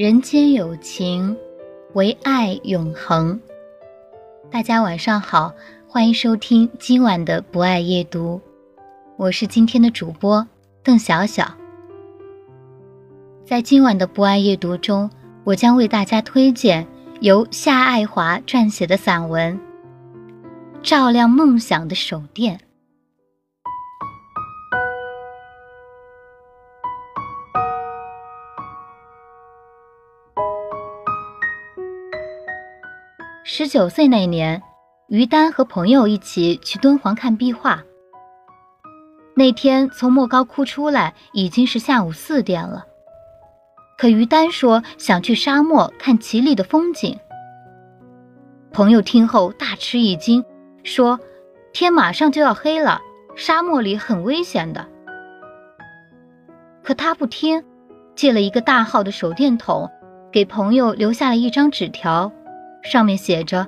人间有情。唯爱永恒。大家晚上好，欢迎收听今晚的不爱夜读，我是今天的主播邓小小。在今晚的不爱夜读中，我将为大家推荐由夏爱华撰写的散文《照亮梦想的手电》。十九岁那年，于丹和朋友一起去敦煌看壁画。那天从莫高窟出来已经是下午四点了，可于丹说想去沙漠看奇丽的风景。朋友听后大吃一惊，说：“天马上就要黑了，沙漠里很危险的。”可他不听，借了一个大号的手电筒，给朋友留下了一张纸条。上面写着：“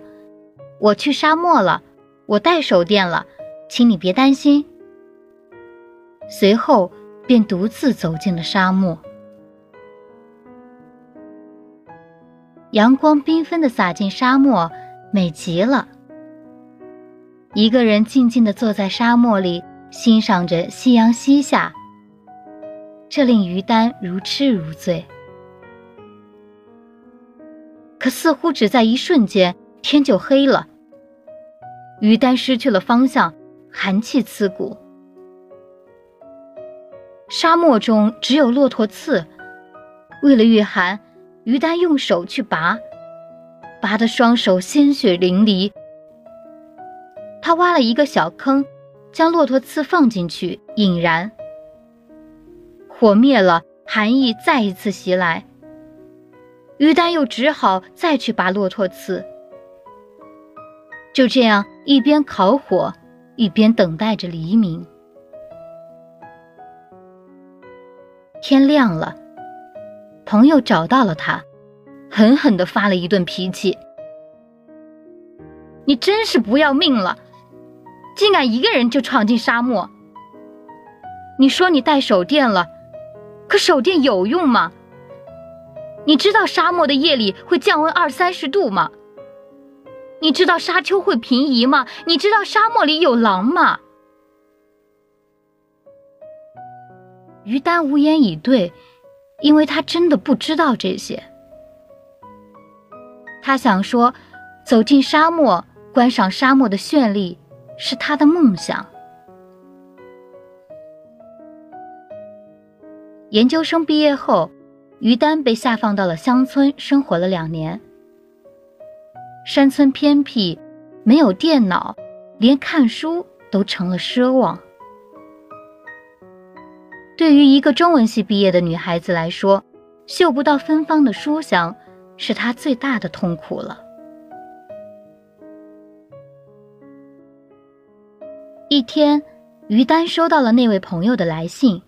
我去沙漠了，我带手电了，请你别担心。”随后便独自走进了沙漠。阳光缤纷的洒进沙漠，美极了。一个人静静的坐在沙漠里，欣赏着夕阳西下，这令于丹如痴如醉。可似乎只在一瞬间，天就黑了。于丹失去了方向，寒气刺骨。沙漠中只有骆驼刺，为了御寒，于丹用手去拔，拔的双手鲜血淋漓。他挖了一个小坑，将骆驼刺放进去引燃，火灭了，寒意再一次袭来。于丹又只好再去拔骆驼刺，就这样一边烤火，一边等待着黎明。天亮了，朋友找到了他，狠狠的发了一顿脾气：“你真是不要命了，竟敢一个人就闯进沙漠！你说你带手电了，可手电有用吗？”你知道沙漠的夜里会降温二三十度吗？你知道沙丘会平移吗？你知道沙漠里有狼吗？于丹无言以对，因为他真的不知道这些。他想说，走进沙漠，观赏沙漠的绚丽，是他的梦想。研究生毕业后。于丹被下放到了乡村生活了两年。山村偏僻，没有电脑，连看书都成了奢望。对于一个中文系毕业的女孩子来说，嗅不到芬芳的书香，是她最大的痛苦了。一天，于丹收到了那位朋友的来信。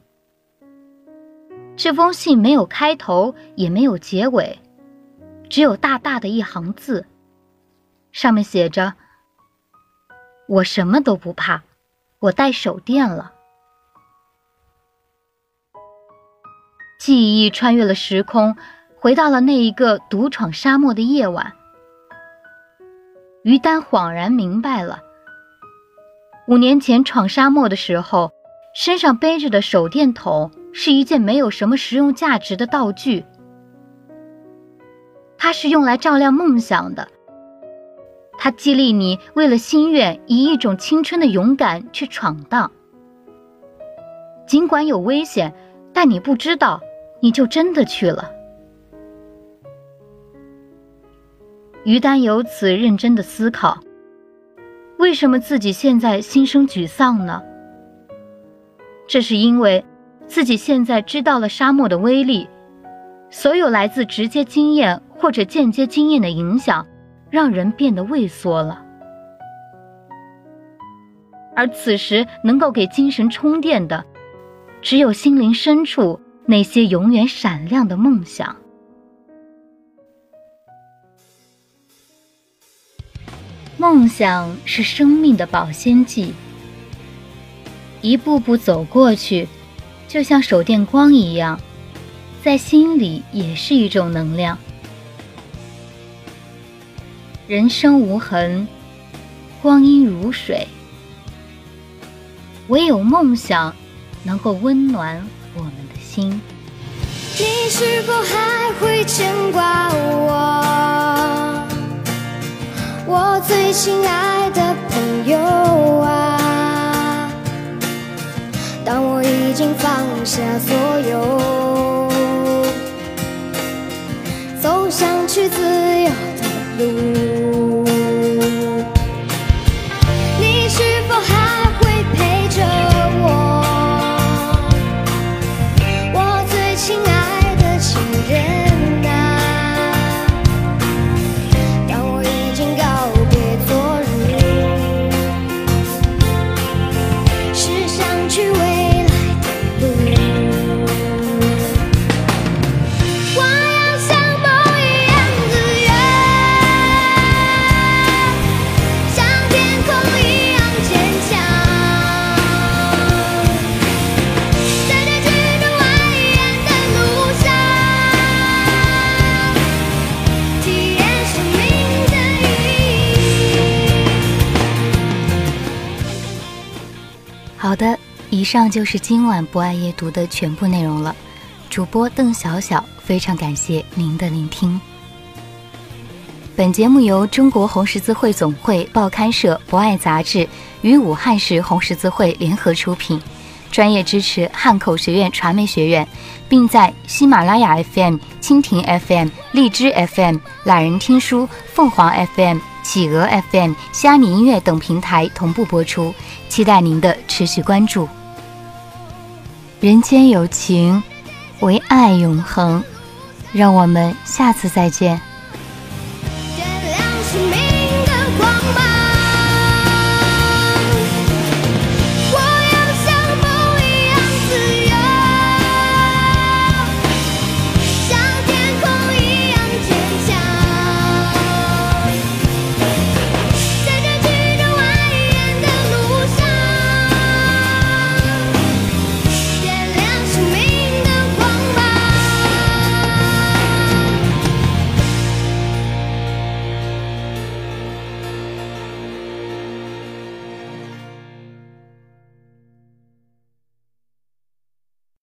这封信没有开头，也没有结尾，只有大大的一行字，上面写着：“我什么都不怕，我带手电了。”记忆穿越了时空，回到了那一个独闯沙漠的夜晚。于丹恍然明白了，五年前闯沙漠的时候，身上背着的手电筒。是一件没有什么实用价值的道具，它是用来照亮梦想的。它激励你为了心愿，以一种青春的勇敢去闯荡。尽管有危险，但你不知道，你就真的去了。于丹由此认真的思考：为什么自己现在心生沮丧呢？这是因为自己现在知道了沙漠的威力，所有来自直接经验或者间接经验的影响，让人变得畏缩了。而此时能够给精神充电的，只有心灵深处那些永远闪亮的梦想。梦想是生命的保鲜剂，一步步走过去，就像手电光一样，在心里也是一种能量。人生无痕，光阴如水。唯有梦想，能够温暖我们的心。你是否还会牵挂我，我最亲爱放下所有，走向去自由的路。好的，以上就是今晚不爱夜读的全部内容了。主播邓小小，非常感谢您的聆听。本节目由中国红十字会总会、报刊社、博爱杂志与武汉市红十字会联合出品，专业支持汉口学院传媒学院，并在喜马拉雅 FM、蜻蜓 FM、荔枝 FM、懒人听书、凤凰 FM。企鹅 FM、虾米音乐等平台同步播出，期待您的持续关注。人间有情，唯爱永恒。让我们下次再见。